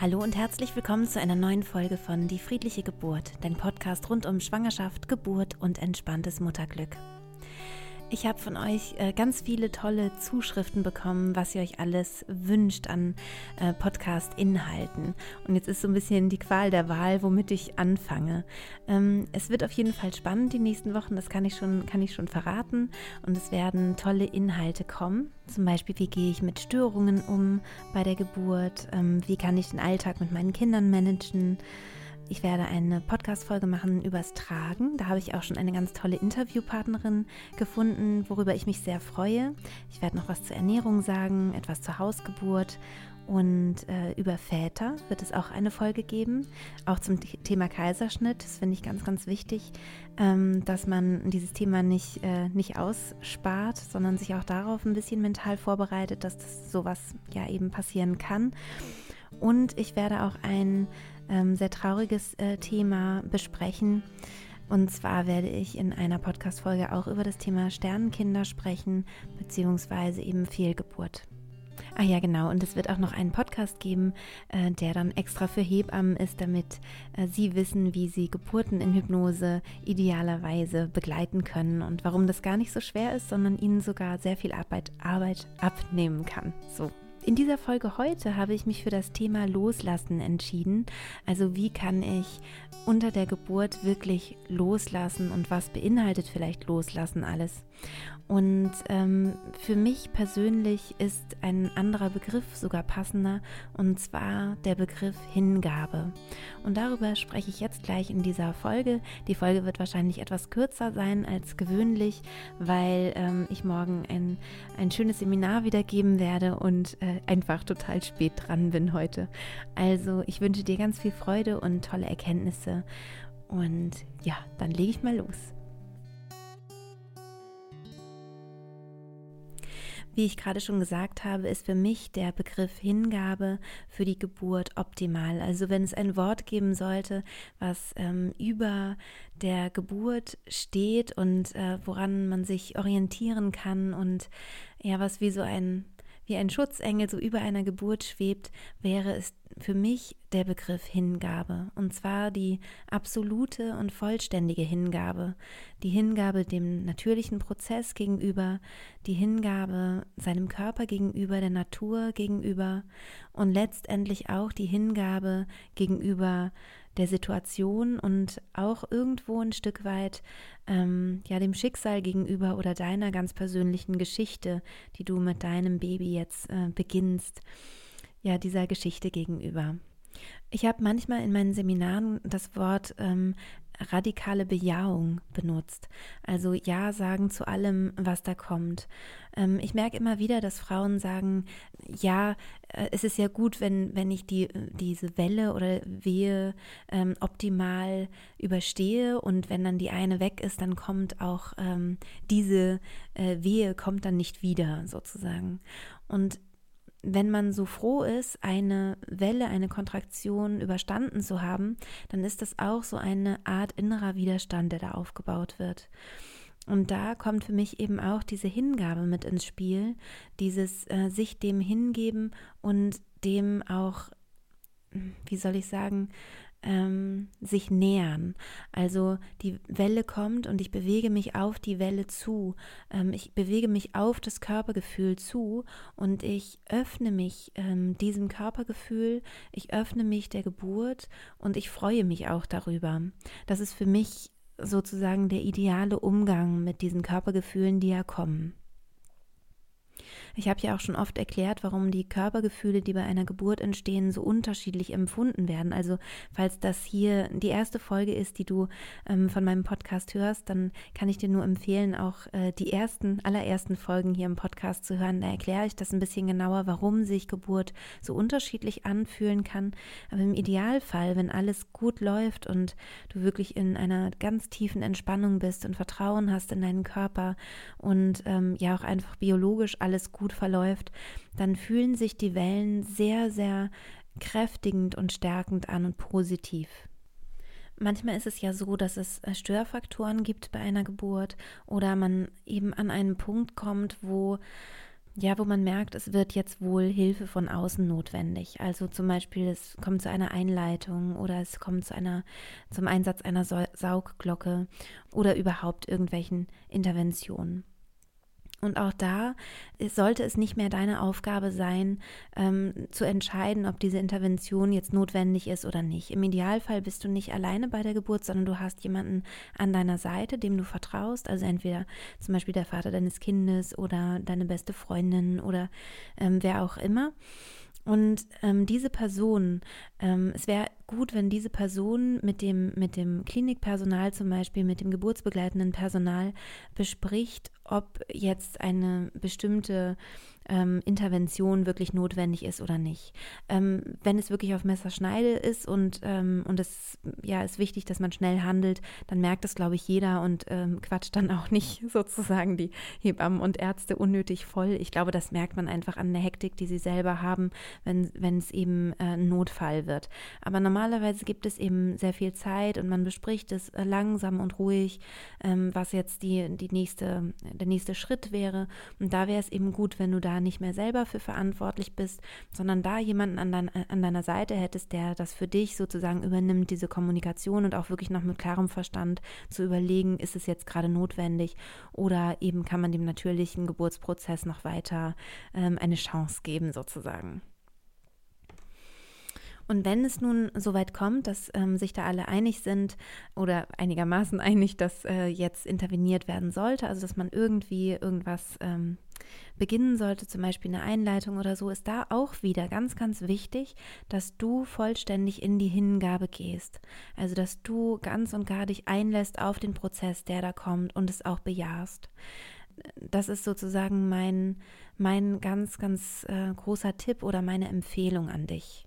Hallo und herzlich willkommen zu einer neuen Folge von Die friedliche Geburt, dein Podcast rund um Schwangerschaft, Geburt und entspanntes Mutterglück. Ich habe von euch äh, ganz viele tolle Zuschriften bekommen, was ihr euch alles wünscht an äh, Podcast-Inhalten. Und jetzt ist so ein bisschen die Qual der Wahl, womit ich anfange. Ähm, es wird auf jeden Fall spannend die nächsten Wochen, das kann ich schon, kann ich schon verraten. Und es werden tolle Inhalte kommen. Zum Beispiel, wie gehe ich mit Störungen um bei der Geburt? Ähm, wie kann ich den Alltag mit meinen Kindern managen? Ich werde eine Podcast-Folge machen übers Tragen. Da habe ich auch schon eine ganz tolle Interviewpartnerin gefunden, worüber ich mich sehr freue. Ich werde noch was zur Ernährung sagen, etwas zur Hausgeburt und äh, über Väter wird es auch eine Folge geben, auch zum Thema Kaiserschnitt. Das finde ich ganz, ganz wichtig, ähm, dass man dieses Thema nicht, äh, nicht ausspart, sondern sich auch darauf ein bisschen mental vorbereitet, dass das sowas ja eben passieren kann. Und ich werde auch ein ähm, sehr trauriges äh, Thema besprechen. Und zwar werde ich in einer Podcast-Folge auch über das Thema Sternenkinder sprechen, beziehungsweise eben Fehlgeburt. Ah ja, genau. Und es wird auch noch einen Podcast geben, äh, der dann extra für Hebammen ist, damit äh, sie wissen, wie sie Geburten in Hypnose idealerweise begleiten können und warum das gar nicht so schwer ist, sondern ihnen sogar sehr viel Arbeit, Arbeit abnehmen kann. So. In dieser Folge heute habe ich mich für das Thema Loslassen entschieden. Also wie kann ich unter der Geburt wirklich loslassen und was beinhaltet vielleicht Loslassen alles? Und ähm, für mich persönlich ist ein anderer Begriff sogar passender, und zwar der Begriff Hingabe. Und darüber spreche ich jetzt gleich in dieser Folge. Die Folge wird wahrscheinlich etwas kürzer sein als gewöhnlich, weil ähm, ich morgen ein, ein schönes Seminar wiedergeben werde und äh, einfach total spät dran bin heute. Also ich wünsche dir ganz viel Freude und tolle Erkenntnisse. Und ja, dann lege ich mal los. Wie ich gerade schon gesagt habe, ist für mich der Begriff Hingabe für die Geburt optimal. Also wenn es ein Wort geben sollte, was ähm, über der Geburt steht und äh, woran man sich orientieren kann und ja, was wie so ein wie ein Schutzengel so über einer Geburt schwebt, wäre es für mich der Begriff Hingabe. Und zwar die absolute und vollständige Hingabe. Die Hingabe dem natürlichen Prozess gegenüber, die Hingabe seinem Körper gegenüber, der Natur gegenüber und letztendlich auch die Hingabe gegenüber der Situation und auch irgendwo ein Stück weit ähm, ja dem Schicksal gegenüber oder deiner ganz persönlichen Geschichte, die du mit deinem Baby jetzt äh, beginnst, ja dieser Geschichte gegenüber. Ich habe manchmal in meinen Seminaren das Wort ähm, radikale Bejahung benutzt. Also Ja sagen zu allem, was da kommt. Ähm, ich merke immer wieder, dass Frauen sagen, ja, äh, es ist ja gut, wenn, wenn ich die, diese Welle oder Wehe ähm, optimal überstehe und wenn dann die eine weg ist, dann kommt auch ähm, diese äh, Wehe, kommt dann nicht wieder sozusagen. Und wenn man so froh ist, eine Welle, eine Kontraktion überstanden zu haben, dann ist das auch so eine Art innerer Widerstand, der da aufgebaut wird. Und da kommt für mich eben auch diese Hingabe mit ins Spiel, dieses äh, sich dem hingeben und dem auch, wie soll ich sagen, ähm, sich nähern. Also die Welle kommt und ich bewege mich auf die Welle zu. Ähm, ich bewege mich auf das Körpergefühl zu und ich öffne mich ähm, diesem Körpergefühl, ich öffne mich der Geburt und ich freue mich auch darüber. Das ist für mich sozusagen der ideale Umgang mit diesen Körpergefühlen, die ja kommen. Ich habe ja auch schon oft erklärt, warum die Körpergefühle, die bei einer Geburt entstehen, so unterschiedlich empfunden werden. Also falls das hier die erste Folge ist, die du ähm, von meinem Podcast hörst, dann kann ich dir nur empfehlen, auch äh, die ersten, allerersten Folgen hier im Podcast zu hören. Da erkläre ich das ein bisschen genauer, warum sich Geburt so unterschiedlich anfühlen kann. Aber im Idealfall, wenn alles gut läuft und du wirklich in einer ganz tiefen Entspannung bist und Vertrauen hast in deinen Körper und ähm, ja auch einfach biologisch alles alles gut verläuft, dann fühlen sich die Wellen sehr, sehr kräftigend und stärkend an und positiv. Manchmal ist es ja so, dass es äh, Störfaktoren gibt bei einer Geburt oder man eben an einen Punkt kommt, wo ja, wo man merkt, es wird jetzt wohl Hilfe von außen notwendig. Also zum Beispiel, es kommt zu einer Einleitung oder es kommt zu einer, zum Einsatz einer Saugglocke oder überhaupt irgendwelchen Interventionen. Und auch da sollte es nicht mehr deine Aufgabe sein, ähm, zu entscheiden, ob diese Intervention jetzt notwendig ist oder nicht. Im Idealfall bist du nicht alleine bei der Geburt, sondern du hast jemanden an deiner Seite, dem du vertraust. Also entweder zum Beispiel der Vater deines Kindes oder deine beste Freundin oder ähm, wer auch immer. Und ähm, diese Person, ähm, es wäre gut, wenn diese Person mit dem, mit dem Klinikpersonal zum Beispiel, mit dem geburtsbegleitenden Personal bespricht, ob jetzt eine bestimmte ähm, Intervention wirklich notwendig ist oder nicht. Ähm, wenn es wirklich auf Messerschneide ist und, ähm, und es ja, ist wichtig, dass man schnell handelt, dann merkt das, glaube ich, jeder und ähm, quatscht dann auch nicht sozusagen die Hebammen und Ärzte unnötig voll. Ich glaube, das merkt man einfach an der Hektik, die sie selber haben, wenn, es eben äh, ein Notfall wird. Aber normalerweise gibt es eben sehr viel Zeit und man bespricht es äh, langsam und ruhig, ähm, was jetzt die, die nächste, der nächste Schritt wäre. Und da wäre es eben gut, wenn du da nicht mehr selber für verantwortlich bist, sondern da jemanden an, dein, an deiner Seite hättest, der das für dich sozusagen übernimmt, diese Kommunikation und auch wirklich noch mit klarem Verstand zu überlegen, ist es jetzt gerade notwendig oder eben kann man dem natürlichen Geburtsprozess noch weiter ähm, eine Chance geben sozusagen. Und wenn es nun so weit kommt, dass ähm, sich da alle einig sind oder einigermaßen einig, dass äh, jetzt interveniert werden sollte, also dass man irgendwie irgendwas ähm, beginnen sollte, zum Beispiel eine Einleitung oder so, ist da auch wieder ganz, ganz wichtig, dass du vollständig in die Hingabe gehst. Also, dass du ganz und gar dich einlässt auf den Prozess, der da kommt und es auch bejahst. Das ist sozusagen mein, mein ganz, ganz äh, großer Tipp oder meine Empfehlung an dich.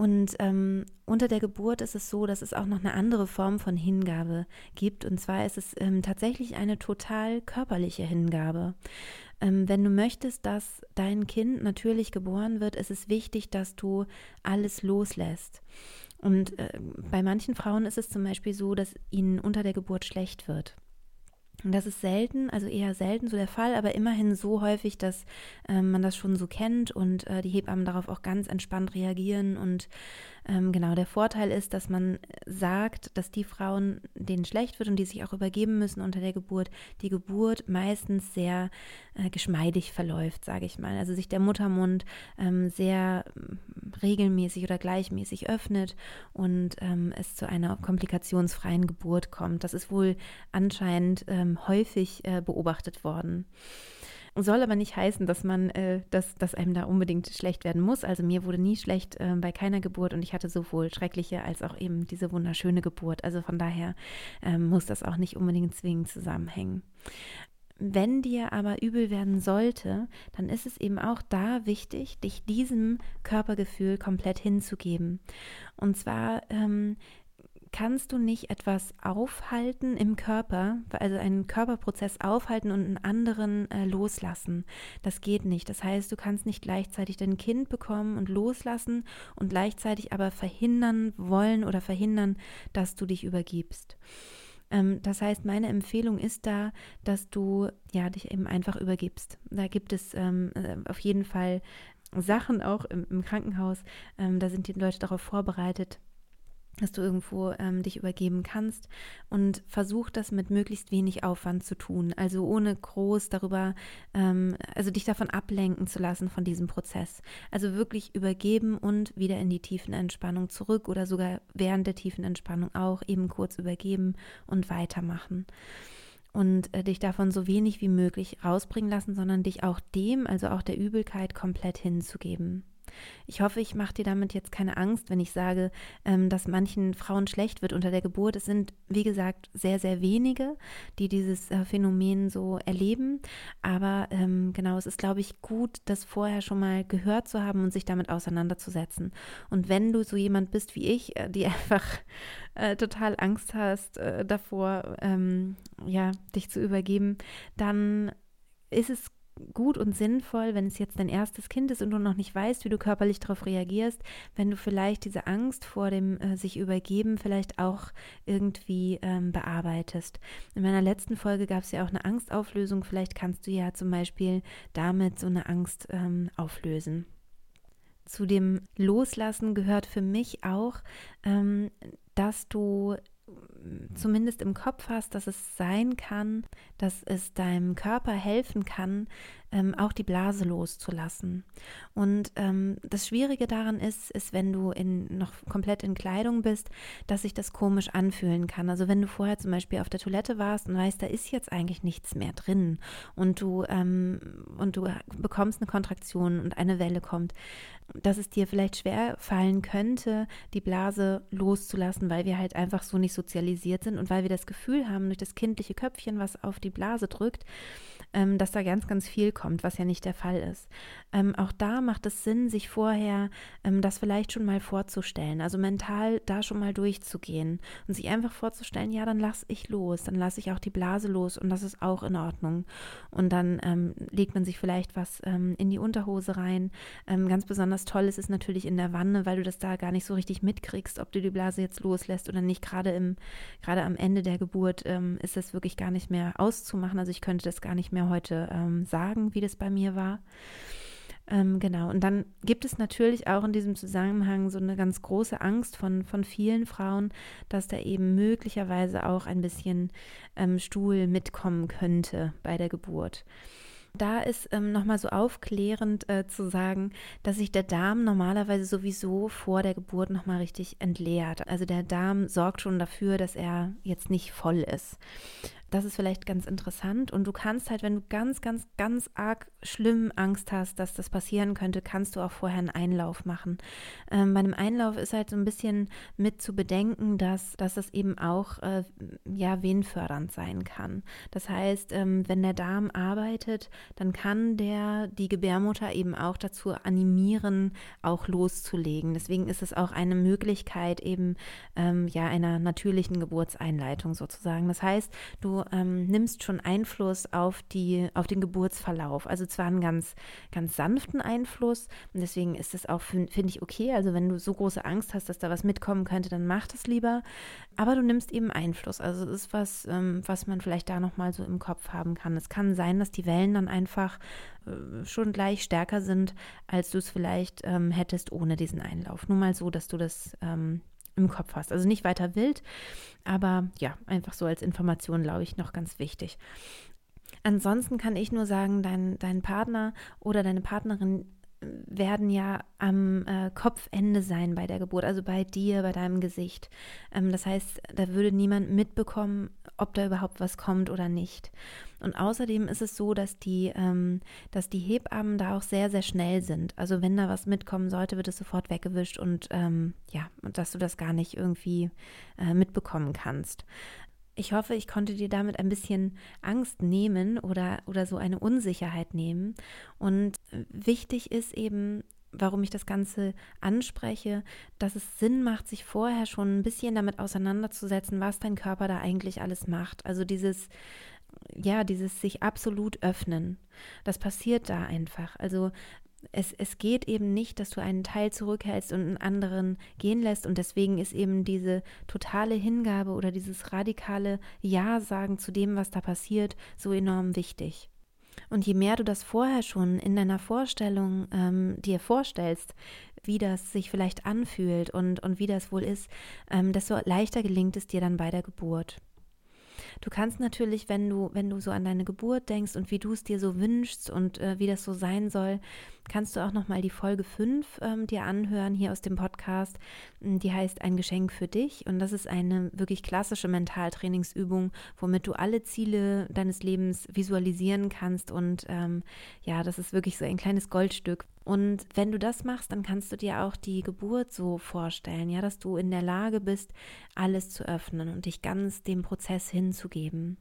Und ähm, unter der Geburt ist es so, dass es auch noch eine andere Form von Hingabe gibt. Und zwar ist es ähm, tatsächlich eine total körperliche Hingabe. Ähm, wenn du möchtest, dass dein Kind natürlich geboren wird, ist es wichtig, dass du alles loslässt. Und äh, bei manchen Frauen ist es zum Beispiel so, dass ihnen unter der Geburt schlecht wird. Das ist selten, also eher selten so der Fall, aber immerhin so häufig, dass äh, man das schon so kennt und äh, die Hebammen darauf auch ganz entspannt reagieren und ähm, genau, der Vorteil ist, dass man sagt, dass die Frauen, denen schlecht wird und die sich auch übergeben müssen unter der Geburt, die Geburt meistens sehr äh, geschmeidig verläuft, sage ich mal. Also sich der Muttermund ähm, sehr mm, regelmäßig oder gleichmäßig öffnet und ähm, es zu einer komplikationsfreien Geburt kommt. Das ist wohl anscheinend ähm, häufig äh, beobachtet worden. Soll aber nicht heißen, dass man, äh, dass, dass einem da unbedingt schlecht werden muss. Also mir wurde nie schlecht äh, bei keiner Geburt und ich hatte sowohl schreckliche als auch eben diese wunderschöne Geburt. Also von daher äh, muss das auch nicht unbedingt zwingend zusammenhängen. Wenn dir aber übel werden sollte, dann ist es eben auch da wichtig, dich diesem Körpergefühl komplett hinzugeben. Und zwar ähm, kannst du nicht etwas aufhalten im Körper, also einen Körperprozess aufhalten und einen anderen äh, loslassen. Das geht nicht. Das heißt, du kannst nicht gleichzeitig dein Kind bekommen und loslassen und gleichzeitig aber verhindern wollen oder verhindern, dass du dich übergibst. Ähm, das heißt, meine Empfehlung ist da, dass du ja dich eben einfach übergibst. Da gibt es ähm, äh, auf jeden Fall Sachen auch im, im Krankenhaus. Ähm, da sind die Leute darauf vorbereitet dass du irgendwo ähm, dich übergeben kannst und versuch das mit möglichst wenig Aufwand zu tun, also ohne groß darüber, ähm, also dich davon ablenken zu lassen von diesem Prozess. Also wirklich übergeben und wieder in die tiefen Entspannung zurück oder sogar während der tiefen Entspannung auch eben kurz übergeben und weitermachen. Und äh, dich davon so wenig wie möglich rausbringen lassen, sondern dich auch dem, also auch der Übelkeit komplett hinzugeben. Ich hoffe, ich mache dir damit jetzt keine Angst, wenn ich sage, ähm, dass manchen Frauen schlecht wird unter der Geburt. Es sind, wie gesagt, sehr, sehr wenige, die dieses äh, Phänomen so erleben. Aber ähm, genau, es ist, glaube ich, gut, das vorher schon mal gehört zu haben und sich damit auseinanderzusetzen. Und wenn du so jemand bist wie ich, äh, die einfach äh, total Angst hast davor, ähm, ja, dich zu übergeben, dann ist es gut und sinnvoll, wenn es jetzt dein erstes Kind ist und du noch nicht weißt, wie du körperlich darauf reagierst, wenn du vielleicht diese Angst vor dem äh, sich übergeben vielleicht auch irgendwie ähm, bearbeitest. In meiner letzten Folge gab es ja auch eine Angstauflösung. Vielleicht kannst du ja zum Beispiel damit so eine Angst ähm, auflösen. Zu dem Loslassen gehört für mich auch, ähm, dass du zumindest im Kopf hast, dass es sein kann, dass es deinem Körper helfen kann, ähm, auch die Blase loszulassen. Und ähm, das Schwierige daran ist, ist, wenn du in, noch komplett in Kleidung bist, dass sich das komisch anfühlen kann. Also wenn du vorher zum Beispiel auf der Toilette warst und weißt, da ist jetzt eigentlich nichts mehr drin und du, ähm, und du bekommst eine Kontraktion und eine Welle kommt, dass es dir vielleicht schwer fallen könnte, die Blase loszulassen, weil wir halt einfach so nicht sozialisiert sind und weil wir das Gefühl haben, durch das kindliche Köpfchen, was auf die Blase drückt, ähm, dass da ganz, ganz viel kommt, was ja nicht der Fall ist. Ähm, auch da macht es Sinn, sich vorher ähm, das vielleicht schon mal vorzustellen, also mental da schon mal durchzugehen und sich einfach vorzustellen, ja, dann lasse ich los, dann lasse ich auch die Blase los und das ist auch in Ordnung. Und dann ähm, legt man sich vielleicht was ähm, in die Unterhose rein. Ähm, ganz besonders toll ist es natürlich in der Wanne, weil du das da gar nicht so richtig mitkriegst, ob du die Blase jetzt loslässt oder nicht. Gerade im, gerade am Ende der Geburt ist das wirklich gar nicht mehr auszumachen. Also ich könnte das gar nicht mehr mehr heute ähm, sagen, wie das bei mir war. Ähm, genau, und dann gibt es natürlich auch in diesem Zusammenhang so eine ganz große Angst von, von vielen Frauen, dass da eben möglicherweise auch ein bisschen ähm, Stuhl mitkommen könnte bei der Geburt. Da ist ähm, nochmal so aufklärend äh, zu sagen, dass sich der Darm normalerweise sowieso vor der Geburt nochmal richtig entleert. Also der Darm sorgt schon dafür, dass er jetzt nicht voll ist. Das ist vielleicht ganz interessant. Und du kannst halt, wenn du ganz, ganz, ganz arg schlimm Angst hast, dass das passieren könnte, kannst du auch vorher einen Einlauf machen. Ähm, bei einem Einlauf ist halt so ein bisschen mit zu bedenken, dass, dass das eben auch äh, ja, venenfördernd sein kann. Das heißt, ähm, wenn der Darm arbeitet, dann kann der die Gebärmutter eben auch dazu animieren, auch loszulegen. Deswegen ist es auch eine Möglichkeit eben ähm, ja einer natürlichen Geburtseinleitung sozusagen. Das heißt, du ähm, nimmst schon Einfluss auf, die, auf den Geburtsverlauf. Also zwar einen ganz, ganz sanften Einfluss und deswegen ist es auch, finde find ich, okay. Also wenn du so große Angst hast, dass da was mitkommen könnte, dann mach das lieber. Aber du nimmst eben Einfluss. Also es ist was, ähm, was man vielleicht da nochmal so im Kopf haben kann. Es kann sein, dass die Wellen dann einfach äh, schon gleich stärker sind, als du es vielleicht ähm, hättest ohne diesen Einlauf. Nur mal so, dass du das ähm, im Kopf hast. Also nicht weiter wild, aber ja, einfach so als Information, glaube ich, noch ganz wichtig. Ansonsten kann ich nur sagen, dein, dein Partner oder deine Partnerin werden ja am äh, Kopfende sein bei der Geburt, also bei dir, bei deinem Gesicht. Ähm, das heißt, da würde niemand mitbekommen, ob da überhaupt was kommt oder nicht. Und außerdem ist es so, dass die, ähm, dass die Hebammen da auch sehr, sehr schnell sind. Also wenn da was mitkommen sollte, wird es sofort weggewischt und ähm, ja, dass du das gar nicht irgendwie äh, mitbekommen kannst. Ich hoffe, ich konnte dir damit ein bisschen Angst nehmen oder, oder so eine Unsicherheit nehmen. Und wichtig ist eben, warum ich das Ganze anspreche, dass es Sinn macht, sich vorher schon ein bisschen damit auseinanderzusetzen, was dein Körper da eigentlich alles macht. Also dieses, ja, dieses sich absolut öffnen. Das passiert da einfach. Also es, es geht eben nicht, dass du einen Teil zurückhältst und einen anderen gehen lässt. Und deswegen ist eben diese totale Hingabe oder dieses radikale Ja sagen zu dem, was da passiert, so enorm wichtig. Und je mehr du das vorher schon in deiner Vorstellung ähm, dir vorstellst, wie das sich vielleicht anfühlt und, und wie das wohl ist, ähm, desto leichter gelingt es dir dann bei der Geburt. Du kannst natürlich, wenn du, wenn du so an deine Geburt denkst und wie du es dir so wünschst und äh, wie das so sein soll, kannst du auch nochmal die Folge 5 ähm, dir anhören hier aus dem Podcast. Hm, die heißt Ein Geschenk für dich. Und das ist eine wirklich klassische Mentaltrainingsübung, womit du alle Ziele deines Lebens visualisieren kannst. Und ähm, ja, das ist wirklich so ein kleines Goldstück. Und wenn du das machst, dann kannst du dir auch die Geburt so vorstellen, ja, dass du in der Lage bist, alles zu öffnen und dich ganz dem Prozess hinzugeben.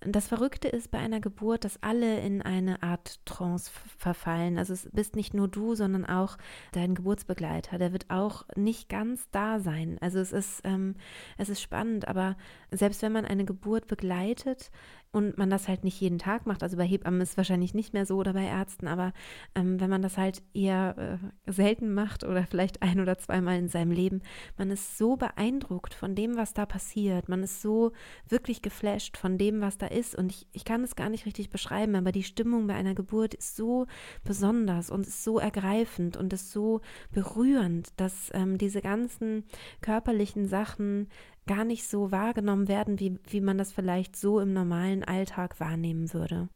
Das Verrückte ist bei einer Geburt, dass alle in eine Art Trance verfallen. Also es bist nicht nur du, sondern auch dein Geburtsbegleiter. Der wird auch nicht ganz da sein. Also es ist, ähm, es ist spannend, aber selbst wenn man eine Geburt begleitet, und man das halt nicht jeden Tag macht, also bei Hebammen ist es wahrscheinlich nicht mehr so oder bei Ärzten, aber ähm, wenn man das halt eher äh, selten macht oder vielleicht ein oder zweimal in seinem Leben, man ist so beeindruckt von dem, was da passiert. Man ist so wirklich geflasht von dem, was da ist. Und ich, ich kann es gar nicht richtig beschreiben, aber die Stimmung bei einer Geburt ist so besonders und ist so ergreifend und ist so berührend, dass ähm, diese ganzen körperlichen Sachen gar nicht so wahrgenommen werden, wie, wie man das vielleicht so im normalen Alltag wahrnehmen würde.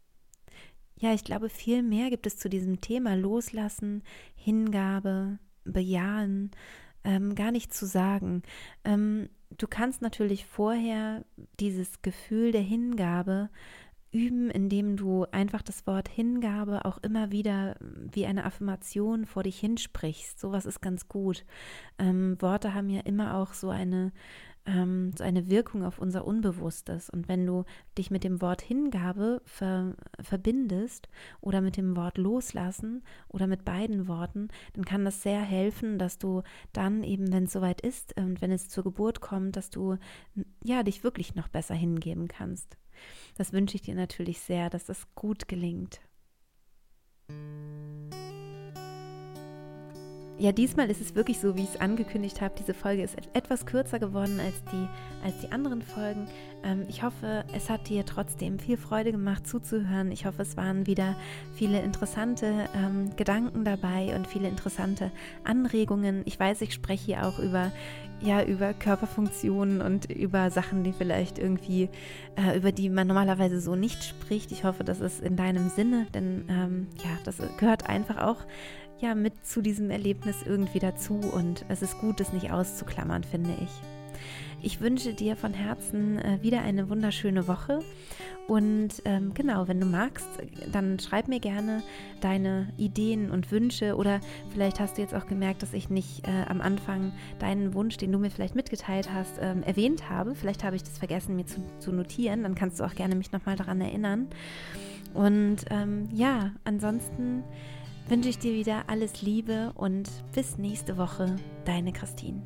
Ja, ich glaube, viel mehr gibt es zu diesem Thema Loslassen, Hingabe, Bejahen, ähm, gar nicht zu sagen. Ähm, du kannst natürlich vorher dieses Gefühl der Hingabe üben, indem du einfach das Wort Hingabe auch immer wieder wie eine Affirmation vor dich hinsprichst. Sowas ist ganz gut. Ähm, Worte haben ja immer auch so eine ähm, so eine Wirkung auf unser Unbewusstes. Und wenn du dich mit dem Wort Hingabe ver verbindest oder mit dem Wort Loslassen oder mit beiden Worten, dann kann das sehr helfen, dass du dann eben, wenn es soweit ist und wenn es zur Geburt kommt, dass du ja dich wirklich noch besser hingeben kannst. Das wünsche ich dir natürlich sehr, dass das gut gelingt. Ja, diesmal ist es wirklich so, wie ich es angekündigt habe. Diese Folge ist etwas kürzer geworden als die, als die anderen Folgen. Ähm, ich hoffe, es hat dir trotzdem viel Freude gemacht zuzuhören. Ich hoffe, es waren wieder viele interessante ähm, Gedanken dabei und viele interessante Anregungen. Ich weiß, ich spreche hier auch über, ja, über Körperfunktionen und über Sachen, die vielleicht irgendwie, äh, über die man normalerweise so nicht spricht. Ich hoffe, das ist in deinem Sinne, denn ähm, ja, das gehört einfach auch ja mit zu diesem Erlebnis irgendwie dazu und es ist gut, es nicht auszuklammern, finde ich. Ich wünsche dir von Herzen äh, wieder eine wunderschöne Woche und ähm, genau, wenn du magst, dann schreib mir gerne deine Ideen und Wünsche oder vielleicht hast du jetzt auch gemerkt, dass ich nicht äh, am Anfang deinen Wunsch, den du mir vielleicht mitgeteilt hast, ähm, erwähnt habe. Vielleicht habe ich das vergessen, mir zu, zu notieren. Dann kannst du auch gerne mich nochmal daran erinnern. Und ähm, ja, ansonsten wünsche ich dir wieder alles Liebe und bis nächste Woche, deine Christine.